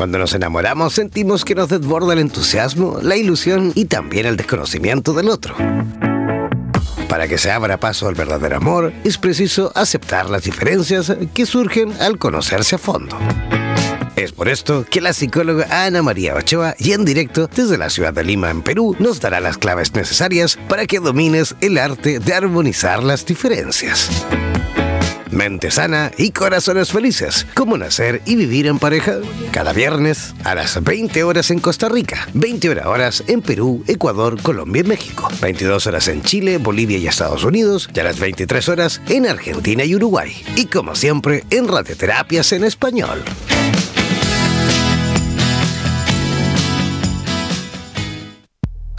Cuando nos enamoramos sentimos que nos desborda el entusiasmo, la ilusión y también el desconocimiento del otro. Para que se abra paso al verdadero amor, es preciso aceptar las diferencias que surgen al conocerse a fondo. Es por esto que la psicóloga Ana María Ochoa, y en directo desde la ciudad de Lima, en Perú, nos dará las claves necesarias para que domines el arte de armonizar las diferencias mente sana y corazones felices. ¿Cómo nacer y vivir en pareja? Cada viernes a las 20 horas en Costa Rica, 20 horas en Perú, Ecuador, Colombia y México, 22 horas en Chile, Bolivia y Estados Unidos y a las 23 horas en Argentina y Uruguay. Y como siempre, en Radioterapias en Español.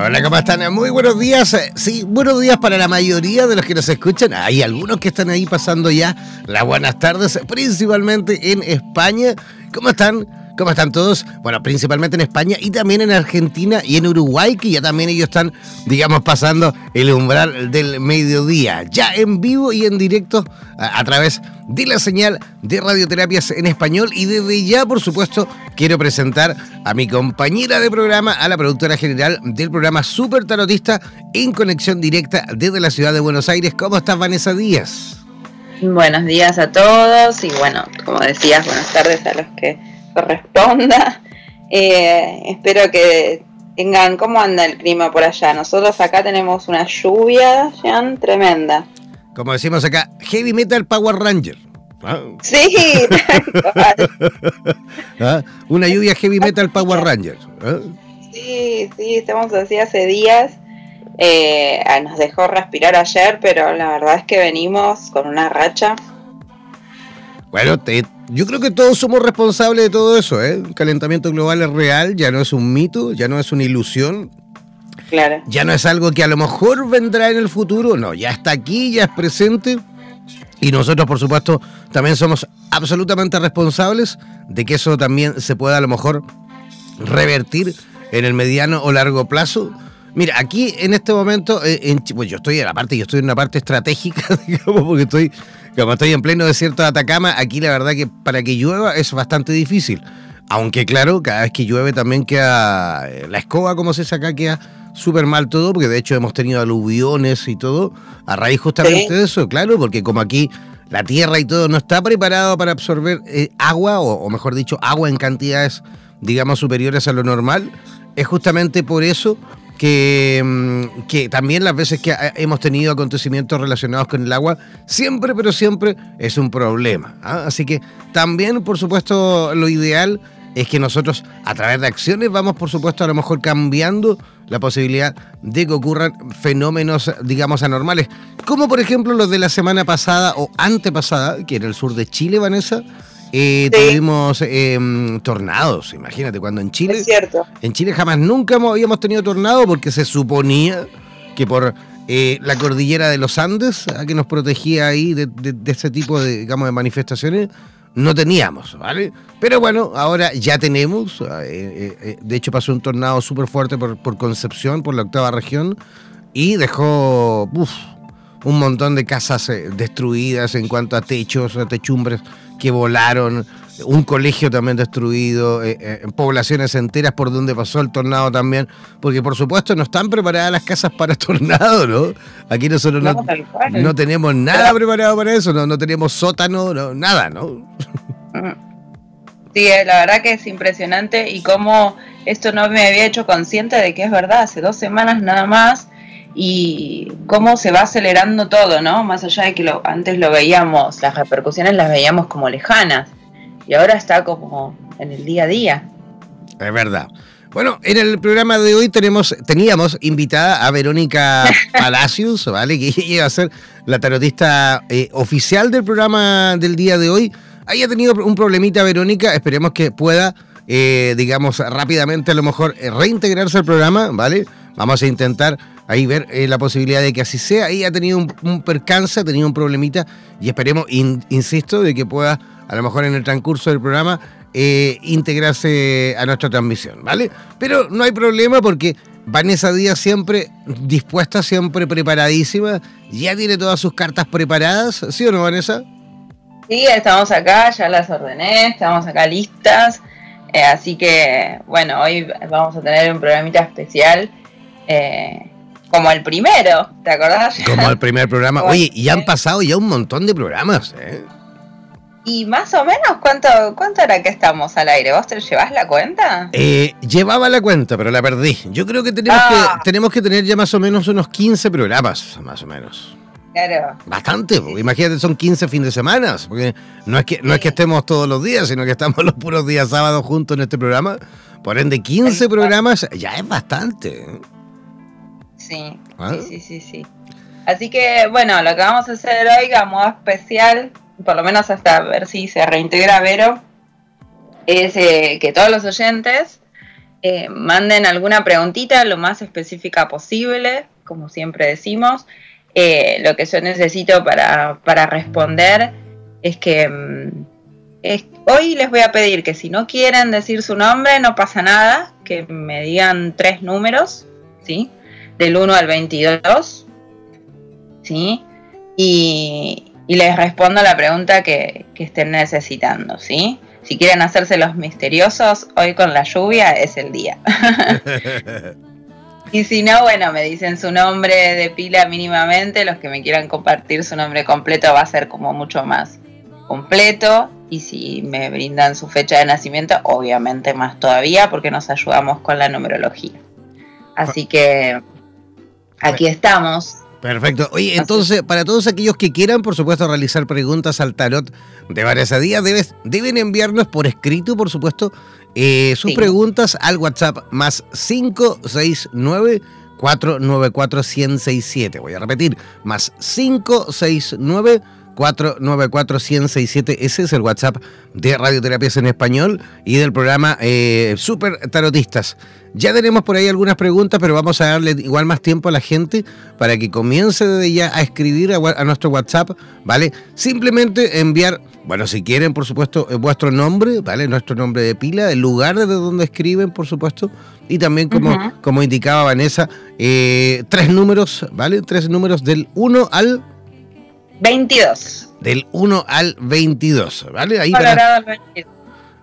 Hola, ¿cómo están? Muy buenos días. Sí, buenos días para la mayoría de los que nos escuchan. Hay algunos que están ahí pasando ya las buenas tardes, principalmente en España. ¿Cómo están? ¿Cómo están todos? Bueno, principalmente en España y también en Argentina y en Uruguay, que ya también ellos están, digamos, pasando el umbral del mediodía, ya en vivo y en directo a, través de la señal de radioterapias en español. Y desde ya, por supuesto, quiero presentar a mi compañera de programa, a la productora general del programa Super Tarotista en conexión directa desde la ciudad de Buenos Aires. ¿Cómo estás, Vanessa Díaz? Buenos días a todos y bueno, como decías, buenas tardes a los que corresponda. Eh, espero que tengan, ¿cómo anda el clima por allá? Nosotros acá tenemos una lluvia, tremenda. Como decimos acá, Heavy Metal Power Ranger. Ah. Sí, ¿Ah? Una lluvia Heavy Metal Power Ranger. ¿ah? Sí, sí, estamos así hace días. Eh, nos dejó respirar ayer, pero la verdad es que venimos con una racha. Bueno, te, yo creo que todos somos responsables de todo eso, ¿eh? El calentamiento global es real, ya no es un mito, ya no es una ilusión. Claro. Ya no es algo que a lo mejor vendrá en el futuro, no, ya está aquí, ya es presente. Y nosotros, por supuesto, también somos absolutamente responsables de que eso también se pueda a lo mejor revertir en el mediano o largo plazo. Mira, aquí en este momento, eh, en, pues yo estoy en la parte, yo estoy en una parte estratégica, digamos, porque estoy como estoy en pleno desierto de Atacama, aquí la verdad que para que llueva es bastante difícil. Aunque claro, cada vez que llueve también queda eh, la escoba, como se saca, queda súper mal todo, porque de hecho hemos tenido aluviones y todo, a raíz justamente de eso, claro, porque como aquí la tierra y todo no está preparado para absorber eh, agua, o, mejor dicho, agua en cantidades, digamos, superiores a lo normal, es justamente por eso que, mm, que también las veces que hemos tenido acontecimientos relacionados con el agua, siempre, pero siempre es un problema. ¿ah? Así que también, por supuesto, lo ideal es que nosotros a través de acciones vamos, por supuesto, a lo mejor cambiando la posibilidad de que ocurran fenómenos, digamos, anormales, como por ejemplo los de la semana pasada o antepasada, que era el sur de Chile, Vanessa, eh, tuvimos em, tornados, imagínate, cuando en Chile... Es cierto. En Chile jamás nunca habíamos tenido tornado porque se suponía que por eh, la cordillera de los Andes, que nos protegía ahí de, de, ese tipo de, digamos, de manifestaciones, no teníamos, ¿vale? Pero bueno, ahora ya tenemos. de hecho, pasó un tornado súper fuerte por, por, Concepción, por la octava región, y dejó un montón de casas eh, destruidas en cuanto a techos, a techumbres que volaron, un colegio también destruido, eh, eh, poblaciones enteras por donde pasó el tornado también, porque por supuesto no están preparadas las casas para tornado, ¿no? Aquí nosotros no, no, tenemos nada preparado para eso, no, no tenemos sótano, nada, ¿no? Sí, la verdad que es impresionante y cómo esto no me había hecho consciente de que es verdad, hace dos semanas nada más y cómo se va acelerando todo, ¿no? Más allá de que lo, antes lo veíamos, las repercusiones las veíamos como lejanas y ahora está como en el día a día. Es verdad. Bueno, en el programa de hoy tenemos, teníamos invitada a Verónica Palacios, ¿vale? Que iba a ser la tarotista eh, oficial del programa del día de hoy. Haya tenido un problemita Verónica, esperemos que pueda, eh, digamos, rápidamente a lo mejor eh, reintegrarse al programa, ¿vale? Vamos a intentar ahí ver eh, la posibilidad de que así sea. Ahí ha tenido un, percance, ha tenido un problemita y esperemos, insisto, de que pueda, a lo mejor en el transcurso del programa, eh, integrarse a nuestra transmisión, ¿vale? Pero no hay problema porque Vanessa Díaz siempre dispuesta, siempre preparadísima, ya tiene todas sus cartas preparadas, ¿sí o no, Vanessa? Sí, estamos acá, ya las ordené, estamos acá listas. Eh, así que, bueno, hoy vamos a tener un programita especial. Como el primero, ¿te acordás? Como el primer programa. Oye, y han pasado ya un montón de programas, ¿eh? ¿Y más o menos cuánto, cuánto era que estamos al aire? ¿Vos te llevas la cuenta? Eh, llevaba la cuenta, pero la perdí. Yo creo que tenemos, que ah. tenemos que tener ya más o menos unos 15 programas, más o menos. Claro. Bastante, imagínate, son 15 fines de semana, porque no es que no es que estemos todos los días, sino que estamos los puros días sábados juntos en este programa. Por ende, 15 programas ya es bastante. ¿Ah? Sí, sí, sí, sí, Así que, bueno, lo que vamos a hacer hoy, a modo especial, por lo menos hasta ver si se reintegra Vero, es eh, que todos los oyentes eh, manden alguna preguntita lo más específica posible, como siempre decimos. Eh, lo que yo necesito para, para responder es que mm, hoy les voy a pedir que si no quieren decir su nombre, no pasa nada, que me digan tres números, ¿sí? Del 1 al 22, ¿sí? Y, les respondo la pregunta que, estén necesitando, ¿sí? Si quieren hacerse los misteriosos, hoy con la lluvia es el día. y si no, bueno, me dicen su nombre de pila mínimamente, los que me quieran compartir su nombre completo va a ser como mucho más completo y si me brindan su fecha de nacimiento, obviamente más todavía porque nos ayudamos con la numerología. Así que Aquí estamos. Perfecto. Oye, entonces, para todos aquellos que quieran, por supuesto, realizar preguntas al tarot de varias días, deben enviarnos por escrito, por supuesto, eh, sus preguntas al WhatsApp más 569 494 1067. Voy a repetir, más 569 494-167. Ese es el WhatsApp de Radioterapias en Español y del programa eh, Super Tarotistas. Ya tenemos por ahí algunas preguntas, pero vamos a darle igual más tiempo a la gente para que comience desde ya a escribir a, nuestro WhatsApp, ¿vale? Simplemente enviar, bueno, si quieren, por supuesto, eh, vuestro nombre, ¿vale? Nuestro nombre de pila, el lugar desde donde escriben, por supuesto, y también, como, como indicaba Vanessa, eh, tres números, ¿vale? Tres números del 1 al 22. Del 1 al 22, ¿vale? Ahí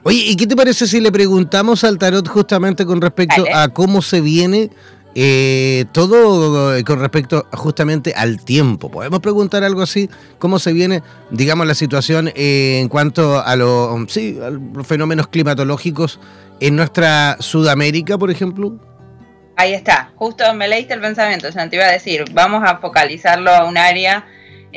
Oye, ¿y qué te parece si le preguntamos al tarot justamente con respecto a cómo se viene eh, todo con respecto justamente al tiempo? ¿Podemos preguntar algo así? ¿Cómo se viene, digamos, la situación eh, en cuanto a, lo, sí, a los fenómenos climatológicos en nuestra Sudamérica, por ejemplo? Ahí está, justo me leíste el pensamiento, ya te iba a decir, vamos a focalizarlo a un área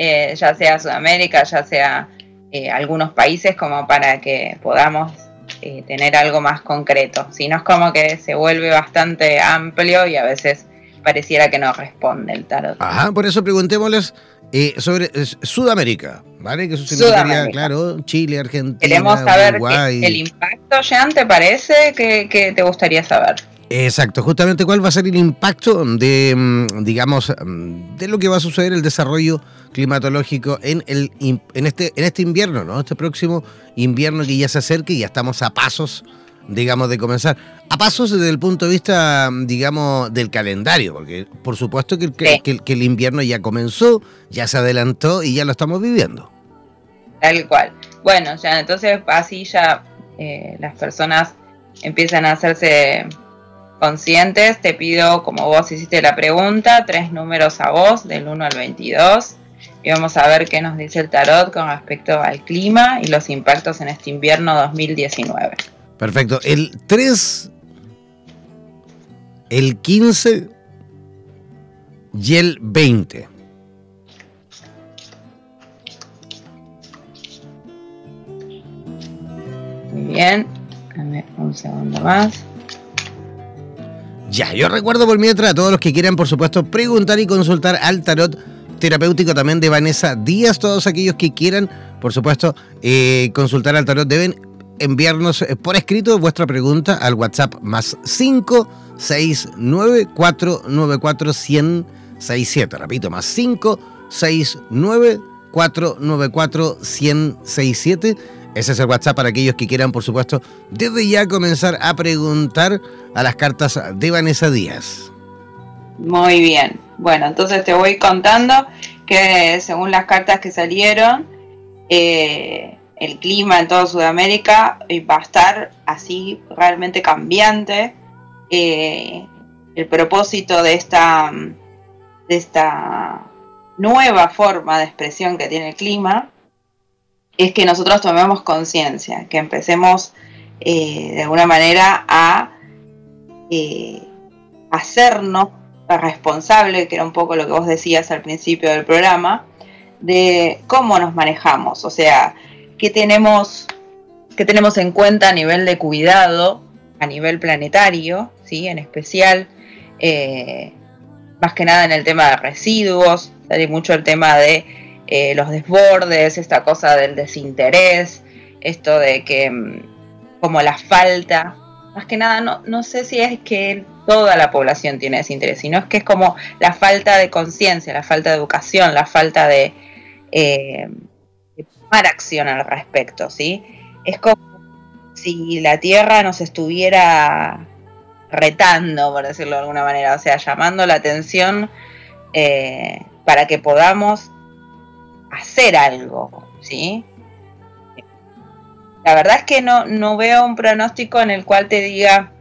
eh, ya sea Sudamérica, ya sea eh, algunos países, como para que podamos eh, tener algo más concreto. Si no es como que se vuelve bastante amplio y a veces pareciera que no responde el tarot. Ajá, por eso preguntémosles sobre Sudamérica. ¿vale? Que eso significaría, claro, Chile, Argentina, Queremos saber el impacto, Jean, ¿te parece? que te gustaría saber? Exacto, justamente cuál va a ser el impacto de, mm, digamos, mm, de lo que va a suceder el desarrollo climatológico en, el, en, este, en este invierno, ¿no? Este próximo invierno que ya se acerca y ya estamos a pasos, digamos, de comenzar. A pasos desde el punto de vista, digamos, del calendario, porque por supuesto que, que, el invierno ya comenzó, ya se adelantó y ya lo estamos viviendo. Tal cual. Bueno, ya entonces así ya eh, las personas empiezan a hacerse conscientes, te pido, como vos hiciste la pregunta, tres números a vos, del 1 al 22. Y vamos a ver qué nos dice el tarot con respecto al clima y los impactos en este invierno 2019. Perfecto. El 3, el 15 y el 20. Muy bien. Dame un segundo más. Ya, yo recuerdo por mientras a todos los que quieran, por supuesto, preguntar y consultar al tarot terapéutico también de Vanessa Díaz. Todos aquellos que quieran, por supuesto, eh, consultar al tarot deben enviarnos eh, por escrito vuestra pregunta al WhatsApp más 569 494 167 Repito, más 569 494 167 ese es el WhatsApp para aquellos que quieran, por supuesto, desde ya comenzar a preguntar a las cartas de Vanessa Díaz. Muy bien. Bueno, entonces te voy contando que según las cartas que salieron, eh, el clima en toda Sudamérica va a estar así realmente cambiante. Eh, el propósito de esta, de esta nueva forma de expresión que tiene el clima es que nosotros tomemos conciencia, que empecemos eh, de alguna manera a eh, hacernos responsable, que era un poco lo que vos decías al principio del programa, de cómo nos manejamos, o sea, qué tenemos, tenemos en cuenta a nivel de cuidado, a nivel planetario, ¿sí? en especial, eh, más que nada en el tema de residuos, sale mucho el tema de eh, los desbordes, esta cosa del desinterés, esto de que mm, como la falta, más que nada no, no sé si es que toda la población tiene desinterés, sino es que es como la falta de conciencia, la falta de educación, la falta de, eh, tomar acción al respecto, ¿sí? Es como si la Tierra nos estuviera retando, por decirlo de alguna manera, o sea, llamando la atención eh, para que podamos hacer algo, ¿sí? La verdad es que no, no veo un pronóstico en el cual te diga,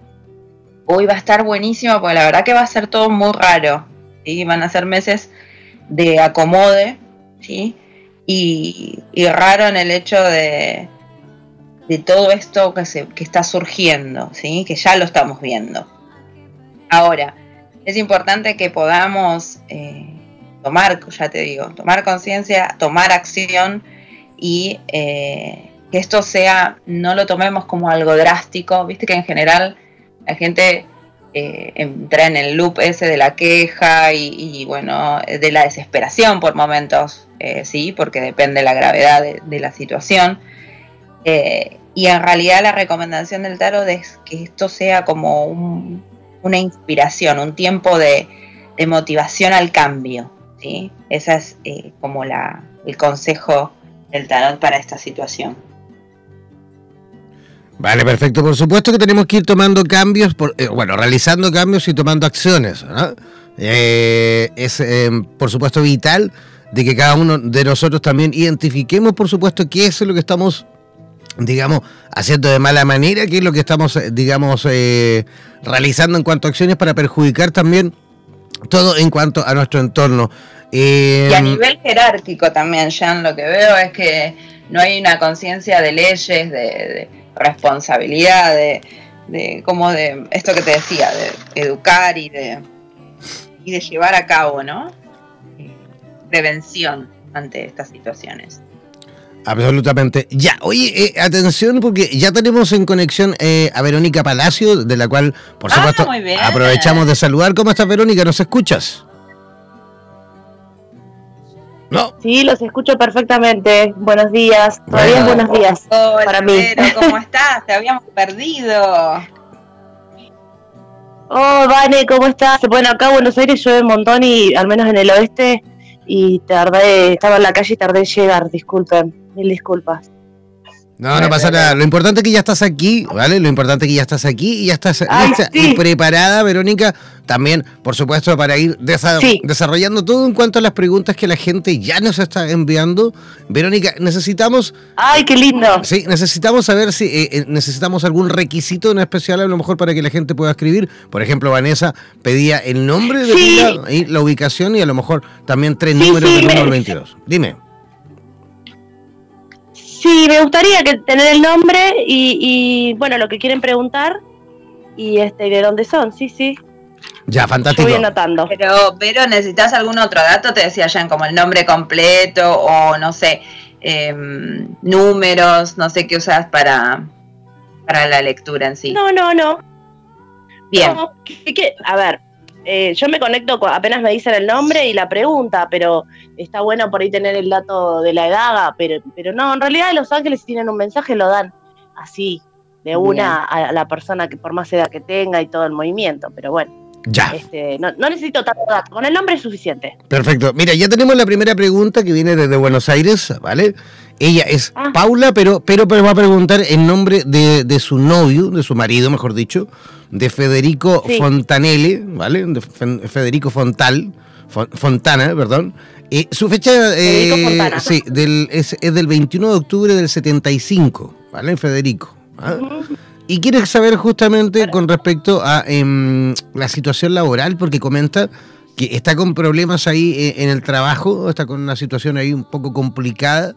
hoy va a estar buenísimo, porque la verdad que va a ser todo muy raro, ¿sí? Van a ser meses de acomode, ¿sí? Y, raro en el hecho de, de todo esto que, se, que está surgiendo, ¿sí? Que ya lo estamos viendo. Ahora, es importante que podamos... Eh, tomar, ya te digo, tomar conciencia, tomar acción y eh, que esto sea, no lo tomemos como algo drástico, viste que en general la gente eh, entra en el loop ese de la queja y, bueno, de la desesperación por momentos, eh, sí, porque depende de la gravedad de, la situación. y en realidad la recomendación del tarot es que esto sea como una inspiración, un tiempo de motivación al cambio, ¿sí? Ese es eh, como la, el consejo del tarot para esta situación. Vale, perfecto. Por supuesto que tenemos que ir tomando cambios, por, eh, bueno, realizando cambios y tomando acciones. Eh, es, por supuesto, vital de que cada uno de nosotros también identifiquemos, por supuesto, qué es lo que estamos, digamos, haciendo de mala manera, qué es lo que estamos, digamos, realizando en cuanto a acciones para perjudicar también todo en cuanto a nuestro entorno. y a nivel jerárquico también, Jan, lo que veo es que no hay una conciencia de leyes, de, responsabilidad, de, de, como de esto que te decía, de educar y de, y de llevar a cabo, ¿no? Prevención ante estas situaciones. Absolutamente. Ya, oye, eh, atención porque ya tenemos en conexión eh, a Verónica Palacio, de la cual, por ah, supuesto, aprovechamos de saludar. ¿Cómo estás, Verónica? ¿Nos escuchas? No. Sí, los escucho perfectamente. Buenos días. Todavía buenos días. Hola, para mí. ¿cómo estás? Te habíamos perdido. Oh, Vane, ¿cómo estás? Bueno, acá en Buenos Aires llueve un montón y al menos en el oeste y tardé, estaba en la calle y tardé en llegar, disculpen, mil disculpas. No, no pasa nada. Lo importante es que ya estás aquí, ¿vale? Lo importante es que ya estás aquí y ya estás y preparada, Verónica, también, por supuesto, para ir desarrollando todo en cuanto a las preguntas que la gente ya nos está enviando. Verónica, necesitamos... ¡Ay, qué lindo! Sí, necesitamos saber si eh, eh, necesitamos algún requisito en especial, a lo mejor, para que la gente pueda escribir. Por ejemplo, Vanessa pedía el nombre de la, y la ubicación y a lo mejor también tres números del 1 al 22. Dime. Sí, me gustaría que tener el nombre y, bueno, lo que quieren preguntar y este de dónde son, sí, sí. Ya, fantástico. Yo voy anotando. Pero, pero necesitas algún otro dato, te decía ya como el nombre completo o no sé, em, números, no sé qué usas para, para la lectura en sí. No, no, no. Bien. a ver, eh, yo me conecto apenas me dicen el nombre y la pregunta, pero está bueno por ahí tener el dato de la edad, pero, pero no, en realidad Los Ángeles tienen un mensaje lo dan así, de una a la persona que por más edad que tenga y todo el movimiento, pero bueno. Ya. Este, no, necesito tanto dato, con el nombre es suficiente. Perfecto. Mira, ya tenemos la primera pregunta que viene desde Buenos Aires, ¿vale? Ella es ah. Paula, pero, pero, pero va a preguntar en nombre de, de su novio, de su marido, mejor dicho de Federico Fontanelli, ¿vale? De Federico Fontal, Fontana, perdón. y su fecha eh, sí, del, es, del 21 de octubre del 75, ¿vale? Federico. ¿ah? Y quiere saber justamente con respecto a em, la situación laboral, porque comenta que está con problemas ahí eh, en el trabajo, está con una situación ahí un poco complicada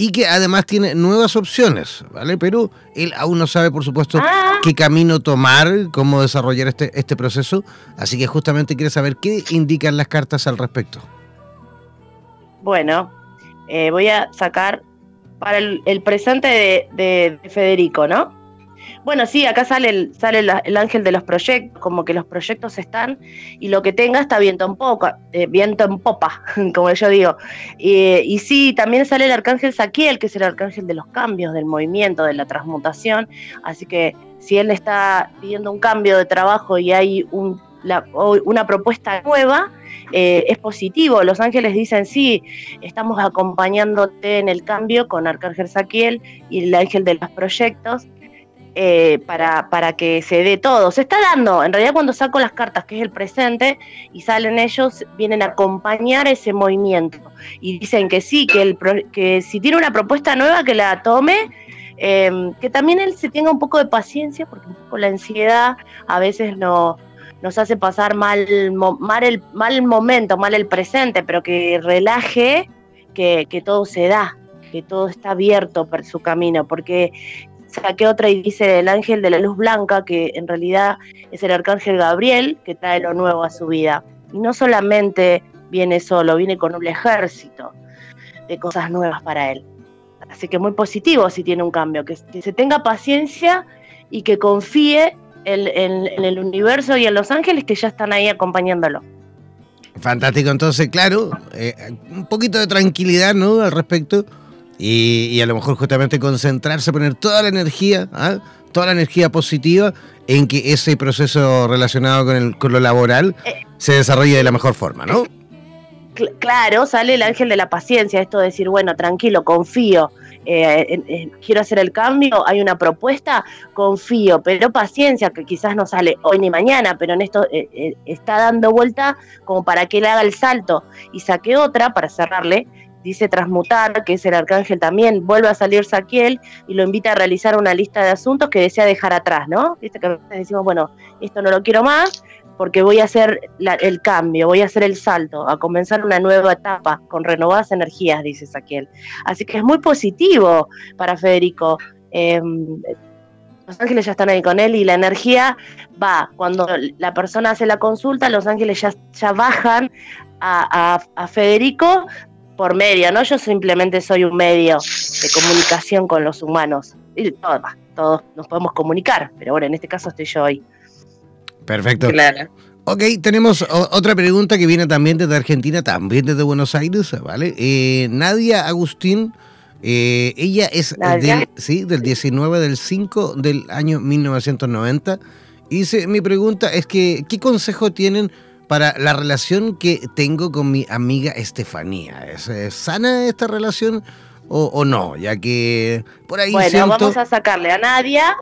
y que además tiene nuevas opciones, ¿vale? Pero él aún no sabe, por supuesto, ah. qué camino tomar, cómo desarrollar este, este proceso, así que justamente quiere saber qué indican las cartas al respecto. Bueno, eh, voy a sacar para el, presente de Federico, ¿no? Bueno, sí, acá sale, el, ángel de los proyectos, como que los proyectos están y lo que tenga está viento en, poca, eh, viento en popa, como yo digo. y sí, también sale el arcángel Saquiel, que es el arcángel de los cambios, del movimiento, de la transmutación. Así que si él está pidiendo un cambio de trabajo y hay un, una propuesta nueva, eh, es positivo. Los ángeles dicen, sí, estamos acompañándote en el cambio con Arcángel Saquiel y el ángel de los proyectos. Eh, para, para que se dé todo. Se está dando, en realidad cuando saco las cartas, que es el presente, y salen ellos, vienen a acompañar ese movimiento. Y dicen que sí, que, el, que si tiene una propuesta nueva, que la tome. Em, que también él se tenga un poco de paciencia, porque un poco la ansiedad a veces no, nos hace pasar mal, mal, el, mal momento, mal el presente, pero que relaje que, que todo se da, que todo está abierto por su camino, porque saqué otra y dice el ángel de la luz blanca, que en realidad es el arcángel Gabriel, que trae lo nuevo a su vida. Y no solamente viene solo, viene con un ejército de cosas nuevas para él. Así que muy positivo si tiene un cambio, que, se tenga paciencia y que confíe en, el universo y en los ángeles que ya están ahí acompañándolo. Fantástico, entonces, claro, eh, un poquito de tranquilidad, ¿no? Al respecto y, a lo mejor justamente concentrarse, poner toda la energía, ¿ah? toda la energía positiva en que ese proceso relacionado con, el, con lo laboral eh. se desarrolle de la mejor forma, ¿no? Claro, sale el ángel de la paciencia, esto de decir, bueno, tranquilo, confío, eh, quiero hacer el cambio, hay una propuesta, confío, pero paciencia, que quizás no sale hoy ni mañana, pero en esto eh, está dando vuelta como para que él haga el salto. Y saqué otra para cerrarle, dice transmutar, que es el arcángel también, vuelve a salir Saquiel y lo invita a realizar una lista de asuntos que desea dejar atrás, ¿no? Viste que decimos, bueno, esto no lo quiero más porque voy a hacer el cambio, voy a hacer el salto, a comenzar una nueva etapa con renovadas energías, dice Saquiel. Así que es muy positivo para Federico. Em, los ángeles ya están ahí con él y la energía va, cuando la persona hace la consulta, los ángeles ya, ya bajan a, a, Federico por medio, ¿no? Yo simplemente soy un medio de comunicación con los humanos. Y todos, nos podemos comunicar, pero bueno, en este caso estoy yo hoy. Perfecto. Ok, tenemos otra pregunta que viene también desde Argentina, también desde Buenos Aires, ¿vale? Eh, Nadia Agustín, eh, ella es del, sí, del 19 del 5 del año 1990. Y dice, mi pregunta es que, ¿qué consejo tienen para la relación que tengo con mi amiga Estefanía? ¿Es, sana esta relación o, no? Ya que por ahí Bueno, vamos a sacarle a Nadia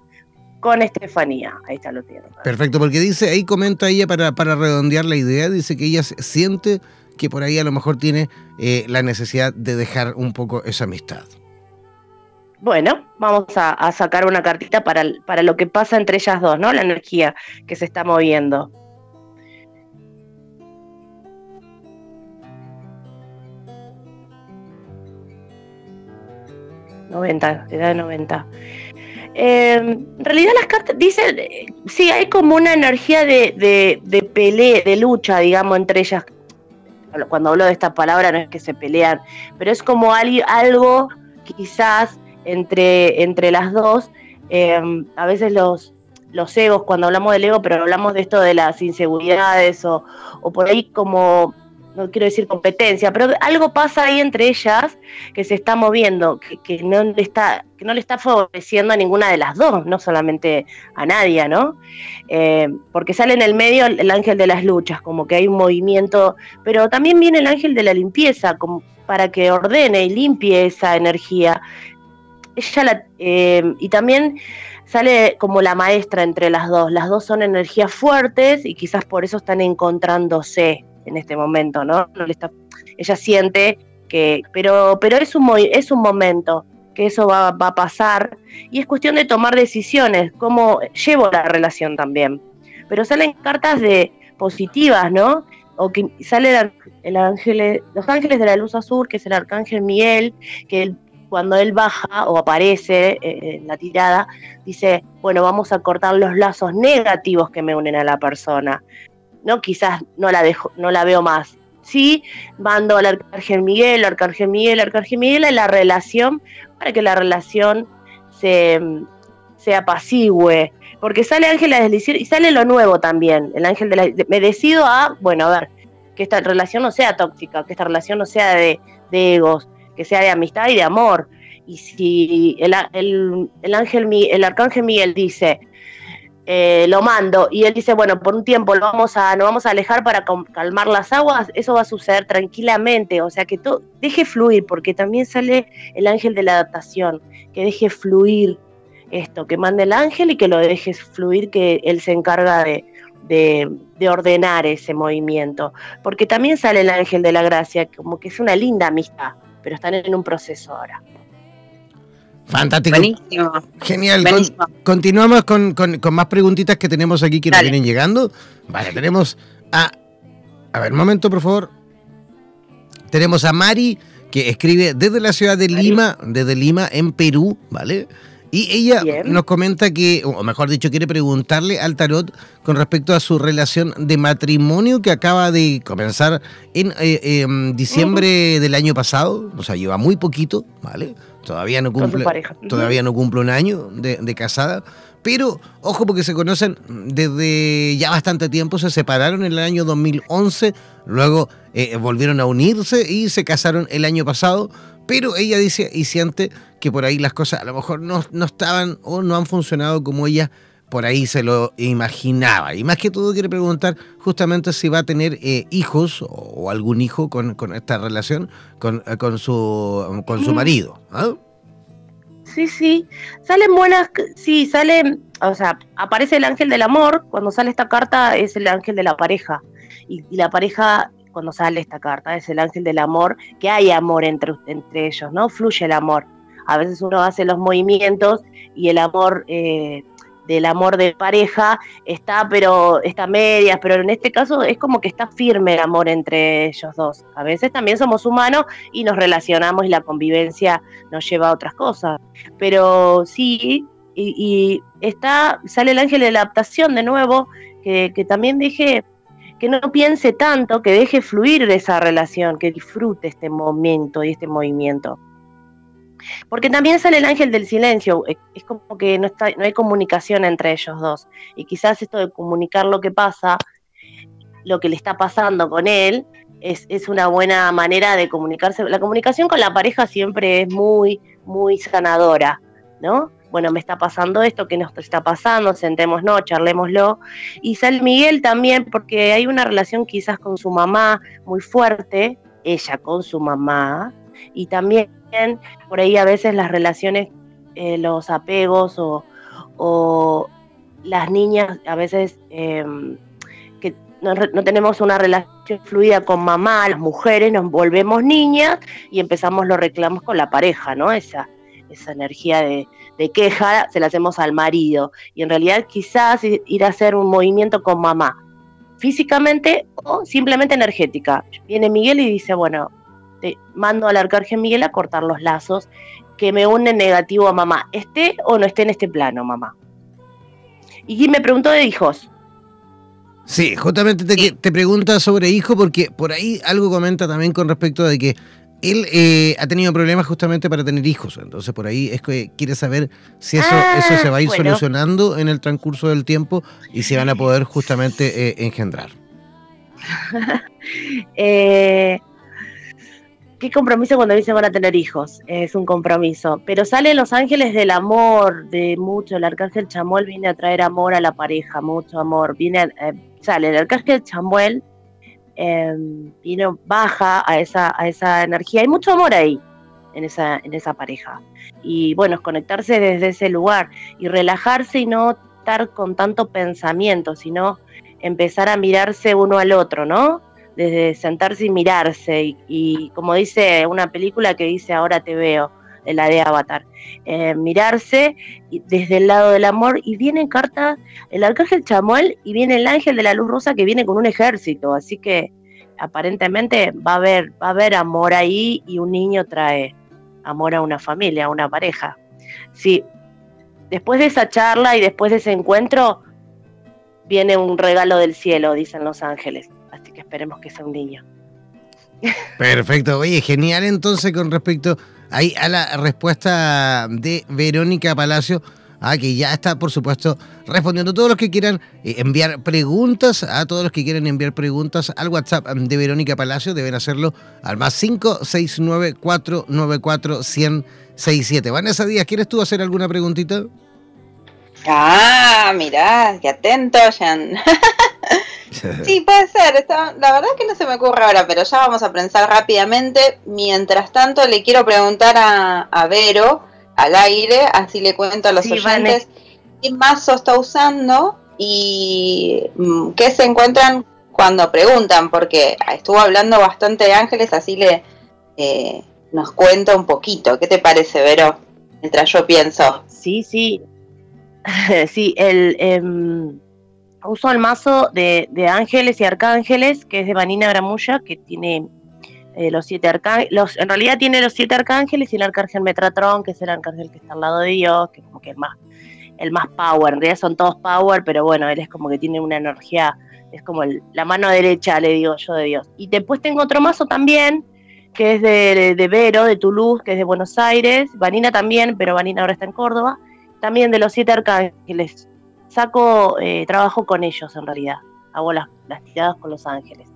con Estefanía. Ahí está lo tiene. Perfecto, porque dice, ahí comenta ella para, para redondear la idea, dice que ella siente que por ahí a lo mejor tiene eh, la necesidad de dejar un poco esa amistad. Bueno, vamos a, sacar una cartita para, para, lo que pasa entre ellas dos, ¿no? La energía que se está moviendo. Noventa, edad de 90. Em, en realidad las cartas dicen, sí, hay como una energía de, de, pelea, de lucha, digamos, entre ellas. Cuando hablo de esta palabra no es que se pelean, pero es como algo quizás entre, entre las dos. Em, a veces los, los egos, cuando hablamos del ego, pero hablamos de esto de las inseguridades o, o por ahí como no quiero decir competencia, pero algo pasa ahí entre ellas que se está moviendo, que, no, le está, que no le está favoreciendo a ninguna de las dos, no solamente a nadie, ¿no? Eh, porque sale en el medio el, ángel de las luchas, como que hay un movimiento, pero también viene el ángel de la limpieza, como para que ordene y limpie esa energía. Ella la, eh, y también sale como la maestra entre las dos. Las dos son energías fuertes y quizás por eso están encontrándose en este momento, ¿no? le está, ella siente que, pero, pero es, un, es un momento que eso va, a pasar y es cuestión de tomar decisiones, cómo llevo la relación también. Pero salen cartas de positivas, ¿no? O que sale el, ángel, los ángeles de la luz azul, que es el arcángel Miguel, que cuando él baja o aparece eh, en la tirada, dice, bueno, vamos a cortar los lazos negativos que me unen a la persona. ¿No? Quizás no la dejo, no la veo más. Sí, mando al Arcángel Miguel, Arcángel Miguel, Arcángel Miguel en la relación para que la relación se, se apacigüe. Porque sale Ángel a deslicir y sale lo nuevo también. El ángel de la. Me decido a, bueno, a ver, que esta relación no sea tóxica, que esta relación no sea de, egos, que sea de amistad y de amor. Y si el, el, el ángel, el arcángel Miguel dice, eh, lo mando. Y él dice, bueno, por un tiempo lo vamos a, nos vamos a alejar para calmar las aguas, eso va a suceder tranquilamente, o sea que todo, deje fluir, porque también sale el ángel de la adaptación, que deje fluir esto, que mande el ángel y que lo deje fluir, que él se encarga de, de, ordenar ese movimiento, porque también sale el ángel de la gracia, como que es una linda amistad, pero están en un proceso ahora. Fantástico. Buenísimo. Genial. continuamos con, más preguntitas que tenemos aquí que nos vienen llegando. Vale, tenemos a. A ver, un momento, por favor. Tenemos a Mari, que escribe desde la ciudad de Lima, desde Lima, en Perú, ¿vale? Y ella nos comenta que, o mejor dicho, quiere preguntarle al tarot con respecto a su relación de matrimonio que acaba de comenzar en eh, em, diciembre del año pasado, o sea, lleva muy poquito, ¿vale? Todavía no cumple, todavía no cumple un año de, casada. Pero, ojo, porque se conocen desde ya bastante tiempo, se separaron en el año 2011, luego eh, volvieron a unirse y se casaron el año pasado, pero ella dice y siente que por ahí las cosas a lo mejor no, no estaban o no han funcionado como ella por ahí se lo imaginaba. Y más que todo quiere preguntar justamente si va a tener eh, hijos o, algún hijo con, esta relación con, eh, con, su, con su marido. ¿ah? Sí, sí. Salen buenas, sí, salen, o sea, aparece el ángel del amor. Cuando sale esta carta es el ángel de la pareja. Y, la pareja, cuando sale esta carta, es el ángel del amor, que hay amor entre, entre ellos, ¿no? Fluye el amor. A veces uno hace los movimientos y el amor... Eh, del amor de pareja está, pero está medias, pero en este caso es como que está firme el amor entre ellos dos. A veces también somos humanos y nos relacionamos y la convivencia nos lleva a otras cosas. Pero sí, y, está, sale el ángel de la adaptación de nuevo, que, que también deje que no piense tanto, que deje fluir esa relación, que disfrute este momento y este movimiento. Porque también sale el ángel del silencio, eh, es como que no, está, no hay comunicación entre ellos dos. Y quizás esto de comunicar lo que pasa, lo que le está pasando con él, es, es, una buena manera de comunicarse. La comunicación con la pareja siempre es muy, muy sanadora, ¿no? Bueno, me está pasando esto, ¿qué nos está pasando? Sentémonos, charlémoslo. Y San Miguel también, porque hay una relación quizás con su mamá muy fuerte, ella con su mamá, y también por ahí a veces las relaciones, eh, los apegos o, las niñas a veces em, que no, tenemos una relación fluida con mamá, las mujeres nos volvemos niñas y empezamos los reclamos con la pareja, ¿no? Esa, esa energía de, de queja se la hacemos al marido y en realidad quizás ir a hacer un movimiento con mamá físicamente o simplemente energética. Viene Miguel y dice, bueno, te mando al arcángel Miguel a cortar los lazos que me unen negativo a mamá, esté o no esté en este plano, mamá. Y me preguntó de hijos. Sí, justamente te, te pregunta sobre hijo porque por ahí algo comenta también con respecto de que él eh, ha tenido problemas justamente para tener hijos, entonces por ahí es que quiere saber si eso, eso se va a ir ah, solucionando en el transcurso del tiempo y si van a poder justamente eh, engendrar. eh, qué compromiso cuando dicen van a tener hijos, es un compromiso. Pero sale Los Ángeles del amor, de mucho. El arcángel Chamuel viene a traer amor a la pareja, mucho amor. Viene, eh, sale el arcángel Chamuel, eh, vino, baja a esa, a esa energía. Hay mucho amor ahí, en esa, en esa pareja. Y bueno, es conectarse desde ese lugar y relajarse y no estar con tanto pensamiento, sino empezar a mirarse uno al otro, ¿no? Desde sentarse y mirarse, y, como dice una película que dice Ahora te veo, de la de Avatar, eh, mirarse desde el lado del amor, y viene carta el arcángel Chamuel y viene el ángel de la luz rosa que viene con un ejército, así que aparentemente va a haber, va a haber amor ahí y un niño trae amor a una familia, a una pareja. Sí, después de esa charla y después de ese encuentro, viene un regalo del cielo, dicen los ángeles esperemos que sea un niño. Perfecto, oye, genial entonces con respecto ahí a la respuesta de Verónica Palacio. Ah, que ya está, por supuesto, respondiendo a todos los que quieran eh, enviar preguntas, a todos los que quieran enviar preguntas al WhatsApp de Verónica Palacio, deben hacerlo al más 569-494-1067. Vanessa Díaz, ¿quieres tú hacer alguna preguntita? Ah, mirá, qué atento, Jan. Sí, puede ser. la verdad que no se me ocurre ahora, pero ya vamos a pensar rápidamente. Mientras tanto, le quiero preguntar a, Vero al aire, así le cuento a los oyentes qué mazo está usando y mm, qué se encuentran cuando preguntan, porque estuvo hablando bastante de ángeles, así le eh, nos cuenta un poquito. ¿Qué te parece, Vero? Mientras yo pienso. Sí, sí. sí, el. Em, uso el mazo de, ángeles y arcángeles, que es de Vanina Gramulla, que tiene eh, los siete arcángeles, en realidad tiene los siete arcángeles y el arcángel Metatron, que es el arcángel que está al lado de Dios, que es como que el más, el más power, en realidad son todos power, pero bueno, él es como que tiene una energía, es como la mano derecha, le digo yo, de Dios. Y después tengo otro mazo también, que es de, de Vero, de Toulouse, que es de Buenos Aires, Vanina también, pero Vanina ahora está en Córdoba, también de los siete arcángeles, saco, eh, trabajo con ellos en realidad, hago las, tiradas con los ángeles.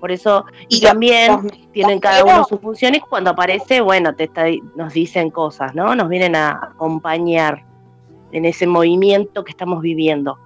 Por eso, y, también tienen cada uno sus funciones, cuando aparece, bueno, te nos dicen cosas, ¿no? Nos vienen a acompañar en ese movimiento que estamos viviendo.